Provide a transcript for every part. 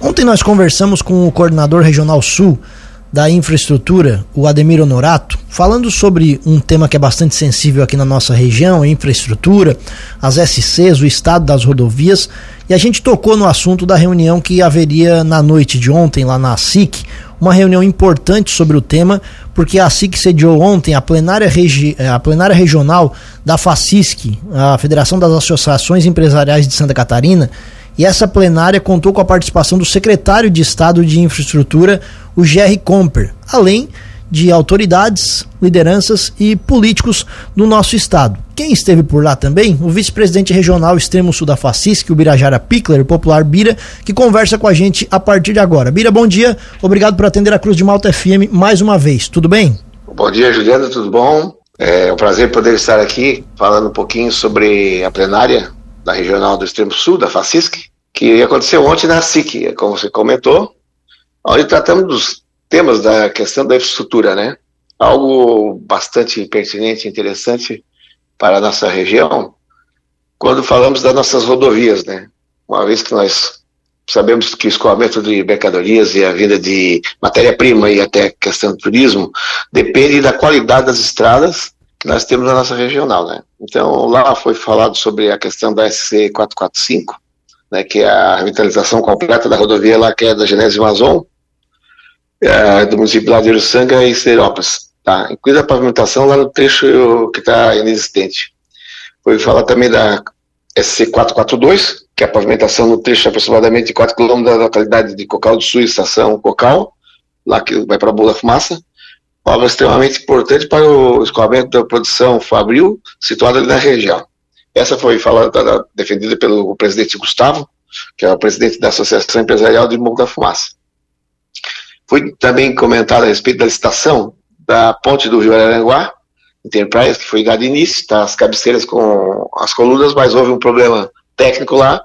Ontem nós conversamos com o coordenador regional sul da infraestrutura, o Ademir Honorato, falando sobre um tema que é bastante sensível aqui na nossa região, infraestrutura, as SCs, o estado das rodovias, e a gente tocou no assunto da reunião que haveria na noite de ontem lá na SIC, uma reunião importante sobre o tema, porque a SIC sediou ontem a plenária, regi a plenária regional da FACISC, a Federação das Associações Empresariais de Santa Catarina, e essa plenária contou com a participação do secretário de Estado de Infraestrutura, o Jerry Comper, além de autoridades, lideranças e políticos do nosso estado. Quem esteve por lá também? O vice-presidente regional extremo sul da Facisc, o Birajara Pickler, popular Bira, que conversa com a gente a partir de agora. Bira, bom dia. Obrigado por atender a Cruz de Malta FM mais uma vez. Tudo bem? Bom dia, Juliana, tudo bom? É um prazer poder estar aqui falando um pouquinho sobre a plenária da Regional do Extremo Sul, da FACISC, que aconteceu ontem na SIC, como você comentou, onde tratamos dos temas da questão da infraestrutura, né? Algo bastante pertinente interessante para a nossa região, quando falamos das nossas rodovias, né? Uma vez que nós sabemos que o escoamento de mercadorias e a vinda de matéria-prima e até questão do turismo depende da qualidade das estradas que nós temos na nossa regional, né? Então, lá foi falado sobre a questão da SC 445, né, que é a revitalização completa da rodovia lá, que é da Genésio Amazon, é, do município lá de Uruçanga e Serópolis, tá? Incluindo a pavimentação lá no trecho que está inexistente. Foi falar também da SC 442, que é a pavimentação no trecho de aproximadamente 4 km da localidade de Cocal do Sul, estação Cocal, lá que vai para a Boa Fumaça, obra extremamente importante para o escoamento da produção fabril situada na região. Essa foi falada, defendida pelo presidente Gustavo, que é o presidente da Associação Empresarial de Morro da Fumaça. Foi também comentado a respeito da licitação da ponte do Rio Araranguá, Enterprise, que foi dado início, tá, as cabeceiras com as colunas, mas houve um problema técnico lá,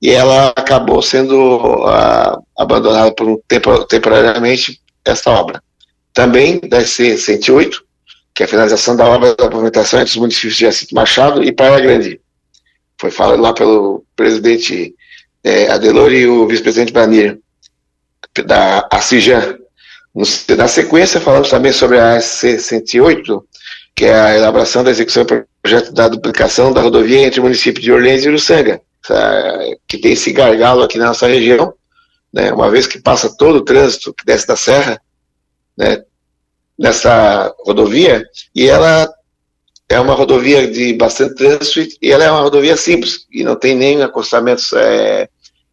e ela acabou sendo uh, abandonada por um tempo, temporariamente esta obra. Também da C-108, que é a finalização da obra da pavimentação entre os municípios de Jacinto Machado e Praia Grande. Foi falado lá pelo presidente é, Adelor e o vice-presidente Banir, da ACIJAN. Na sequência, falamos também sobre a SC-108, que é a elaboração da execução do projeto da duplicação da rodovia entre o município de Orleans e Uruçanga, que tem esse gargalo aqui na nossa região, né, uma vez que passa todo o trânsito que desce da serra, né, nessa rodovia, e ela é uma rodovia de bastante trânsito e ela é uma rodovia simples, e não tem nem acostamentos é,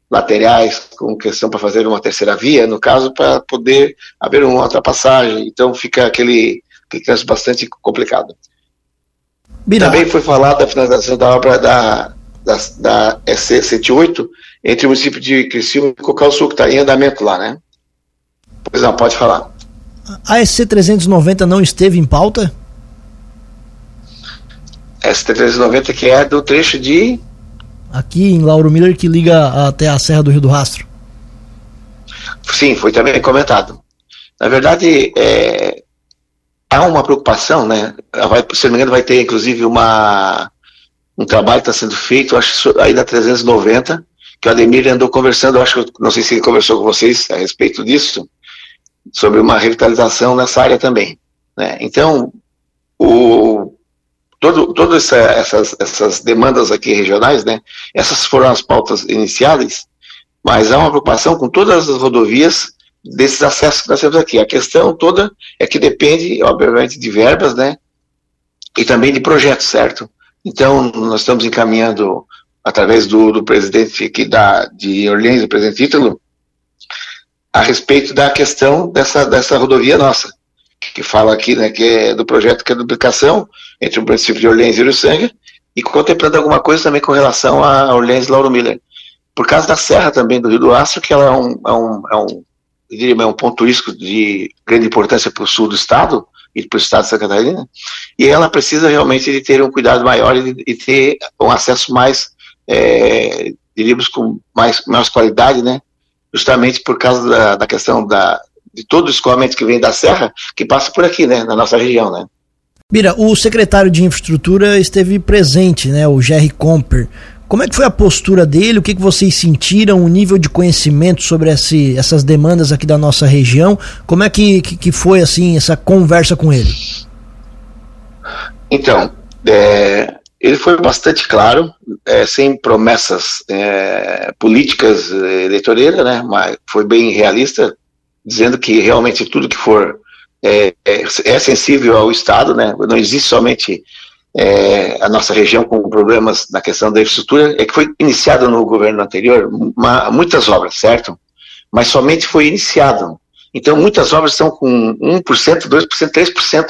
laterais com questão para fazer uma terceira via, no caso, para poder haver uma ultrapassagem, então fica aquele, aquele trânsito bastante complicado. Também foi falado da finalização da obra da, da, da SC-78 entre o município de Criciúma e Cocal Sul, que está em andamento lá, né? Pois não, pode falar. A SC390 não esteve em pauta? SC390 que é do trecho de... Aqui em Lauro Miller que liga até a Serra do Rio do Rastro. Sim, foi também comentado. Na verdade, é, há uma preocupação, né? Vai, se não me engano, vai ter inclusive uma, um trabalho que está sendo feito, acho aí na 390, que o Ademir andou conversando, acho não sei se ele conversou com vocês a respeito disso, sobre uma revitalização nessa área também. Né? Então, o, todo, todas essa, essas, essas demandas aqui regionais, né, essas foram as pautas iniciais, mas há uma preocupação com todas as rodovias desses acessos que nós temos aqui. A questão toda é que depende, obviamente, de verbas, né, e também de projetos, certo? Então, nós estamos encaminhando, através do, do presidente aqui da, de Orleans, o presidente Ítalo, a respeito da questão dessa, dessa rodovia nossa, que fala aqui, né, que é do projeto que é a duplicação entre o município de Orleans e Uruçanga, e contemplando alguma coisa também com relação a Orleans e Lauro Miller. Por causa da serra também do Rio do Astro, que ela é um, é um, é um, diria, é um ponto turístico de grande importância para o sul do estado, e para o estado de Santa Catarina, e ela precisa realmente de ter um cuidado maior e, ter um acesso mais, é, diríamos, com mais, mais qualidade, né, justamente por causa da, da questão da, de todo o escoamento que vem da serra, que passa por aqui, né, na nossa região, né. Bira, o secretário de Infraestrutura esteve presente, né, o Jerry Comper. Como é que foi a postura dele? O que, que vocês sentiram? O nível de conhecimento sobre esse, essas demandas aqui da nossa região? Como é que, que, que foi assim essa conversa com ele? Então, é, ele foi bastante claro, é, sem promessas é, políticas é, eleitoreiras, né, mas foi bem realista, dizendo que realmente tudo que for é, é, é sensível ao Estado, né, não existe somente é, a nossa região com problemas na questão da infraestrutura, é que foi iniciado no governo anterior uma, muitas obras, certo? Mas somente foi iniciado. Então, muitas obras estão com 1%, 2%, 3%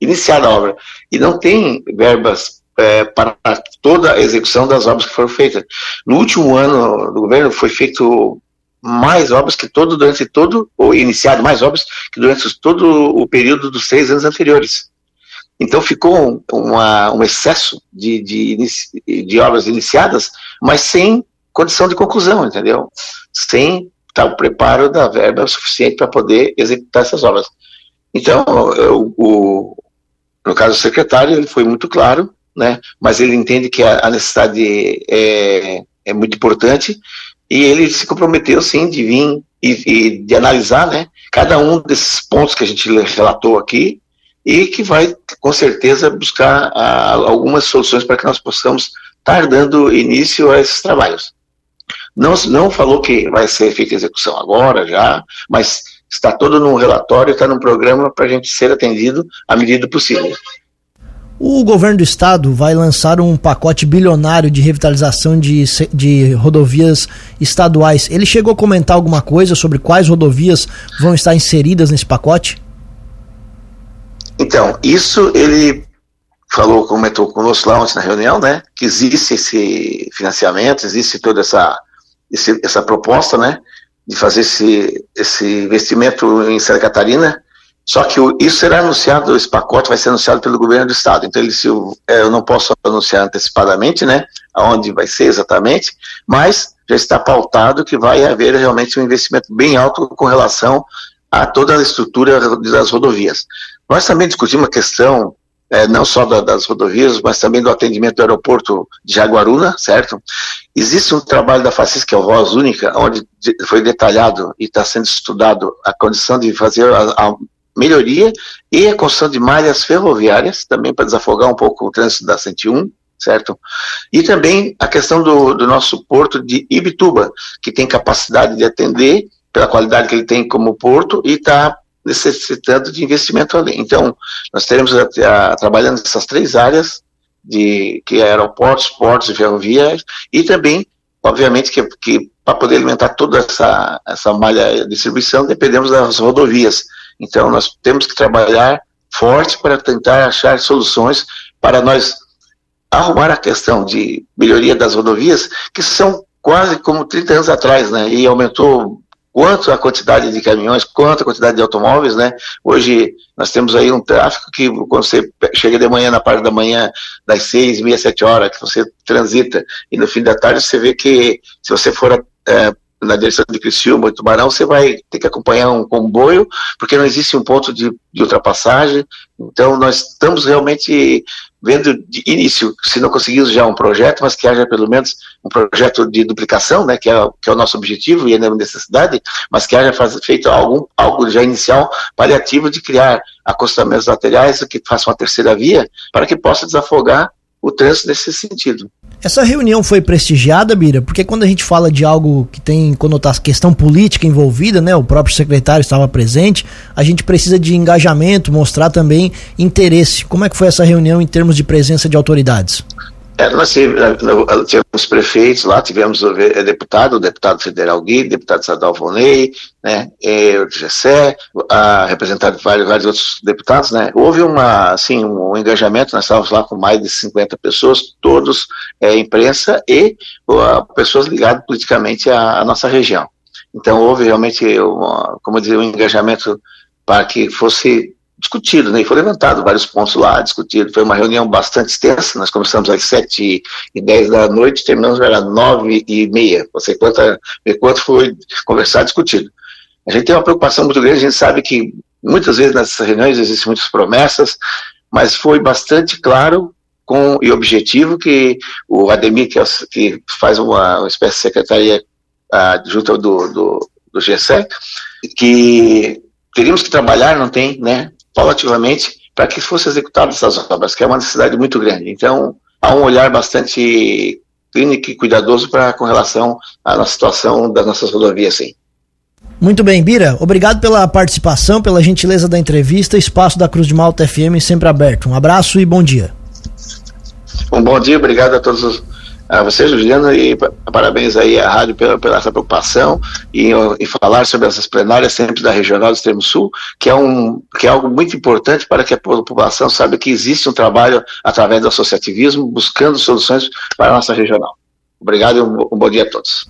iniciada a obra. E não tem verbas é, para toda a execução das obras que foram feitas. No último ano do governo foi feito mais obras que todo durante todo ou iniciado mais obras que durante todo o período dos três anos anteriores. Então ficou uma, um excesso de, de, de, obras iniciadas, mas sem condição de conclusão, entendeu? Sem tal preparo da verba suficiente para poder executar essas obras. Então, o, o, no caso do secretário, ele foi muito claro, né? Mas ele entende que a, a necessidade é, é muito importante e ele se comprometeu, sim, de vir e, e, de analisar, né? Cada um desses pontos que a gente relatou aqui e que vai, com certeza, buscar a, algumas soluções para que nós possamos estar dando início a esses trabalhos. Não, não falou que vai ser feita execução agora, já, mas está todo no relatório, está no programa para a gente ser atendido à medida possível. O governo do estado vai lançar um pacote bilionário de revitalização de, de rodovias estaduais. Ele chegou a comentar alguma coisa sobre quais rodovias vão estar inseridas nesse pacote? Então, isso ele falou, comentou conosco lá ontem na reunião, né? Que existe esse financiamento, existe toda essa, esse, essa proposta, né? De fazer esse, esse investimento em Santa Catarina só que isso será anunciado, esse pacote vai ser anunciado pelo governo do estado. Então, ele, se eu, é, eu não posso anunciar antecipadamente, né, aonde vai ser exatamente, mas já está pautado que vai haver realmente um investimento bem alto com relação a toda a estrutura das rodovias. Nós também discutimos a questão é, não só da, das rodovias, mas também do atendimento do aeroporto de Jaguaruna, certo? Existe um trabalho da FACIS, que é o Voz Única, onde foi detalhado e está sendo estudado a condição de fazer a, a melhoria e a construção de malhas ferroviárias, também para desafogar um pouco o trânsito da 101, certo? E também a questão do, do nosso porto de Ibituba, que tem capacidade de atender pela qualidade que ele tem como porto e está necessitando de investimento ali. Então, nós teremos a, a, trabalhando nessas três áreas, de que é aeroportos, portos e ferroviárias, e também, obviamente, que, que para poder alimentar toda essa, essa malha de distribuição, dependemos das rodovias, então, nós temos que trabalhar forte para tentar achar soluções para nós arrumar a questão de melhoria das rodovias, que são quase como 30 anos atrás, né? E aumentou quanto a quantidade de caminhões, quanto a quantidade de automóveis, né? Hoje nós temos aí um tráfego que quando você chega de manhã, na parte da manhã, das seis, meia, sete horas, que você transita, e no fim da tarde você vê que se você for é, na direção de Criciúma Tubarão, você vai ter que acompanhar um comboio, porque não existe um ponto de, de ultrapassagem. Então, nós estamos realmente vendo de início, se não conseguimos já um projeto, mas que haja pelo menos um projeto de duplicação, né, que é, que é o nosso objetivo e é a necessidade, mas que haja faz, feito algum, algo já inicial, paliativo de criar acostamentos laterais que faça uma terceira via, para que possa desafogar o trânsito nesse sentido. Essa reunião foi prestigiada, Bira, porque quando a gente fala de algo que tem conotação questão política envolvida, né, o próprio secretário estava presente, a gente precisa de engajamento, mostrar também interesse. Como é que foi essa reunião em termos de presença de autoridades? É, nós tivemos prefeitos lá, tivemos o deputado, o deputado federal Gui, deputado estadual Vonei, né, o Gessé, a, representado vários, vários outros deputados, né, houve uma, assim, um engajamento, nós estávamos lá com mais de 50 pessoas, todos é, imprensa e pessoas ligadas politicamente à, à, nossa região. Então houve realmente, uma, como dizer, um engajamento para que fosse discutido, né? E foi levantado vários pontos lá, discutido. Foi uma reunião bastante extensa. Nós começamos às sete e dez da noite, terminamos às nove e meia. Você quanto, quanto foi conversado, discutido. A gente tem uma preocupação muito grande. A gente sabe que muitas vezes nessas reuniões existem muitas promessas, mas foi bastante claro com e objetivo que o Ademir, que, é, que faz uma, uma espécie de secretaria uh, junto do, do, do GSEC, que teríamos que trabalhar, não tem, né, paulativamente, para que fossem executadas essas obras, que é uma necessidade muito grande. Então, há um olhar bastante clínico e cuidadoso para com relação à situação das nossas rodovias, sim. Muito bem, Bira, obrigado pela participação, pela gentileza da entrevista. Espaço da Cruz de Malta FM sempre aberto. Um abraço e bom dia. Um bom dia, obrigado a todos os, a vocês, Juliano, e parabéns aí à rádio pela, pela essa preocupação e, e falar sobre essas plenárias sempre da Regional do Extremo Sul, que é, um, que é algo muito importante para que a população saiba que existe um trabalho através do associativismo buscando soluções para a nossa regional. Obrigado e um, um bom dia a todos.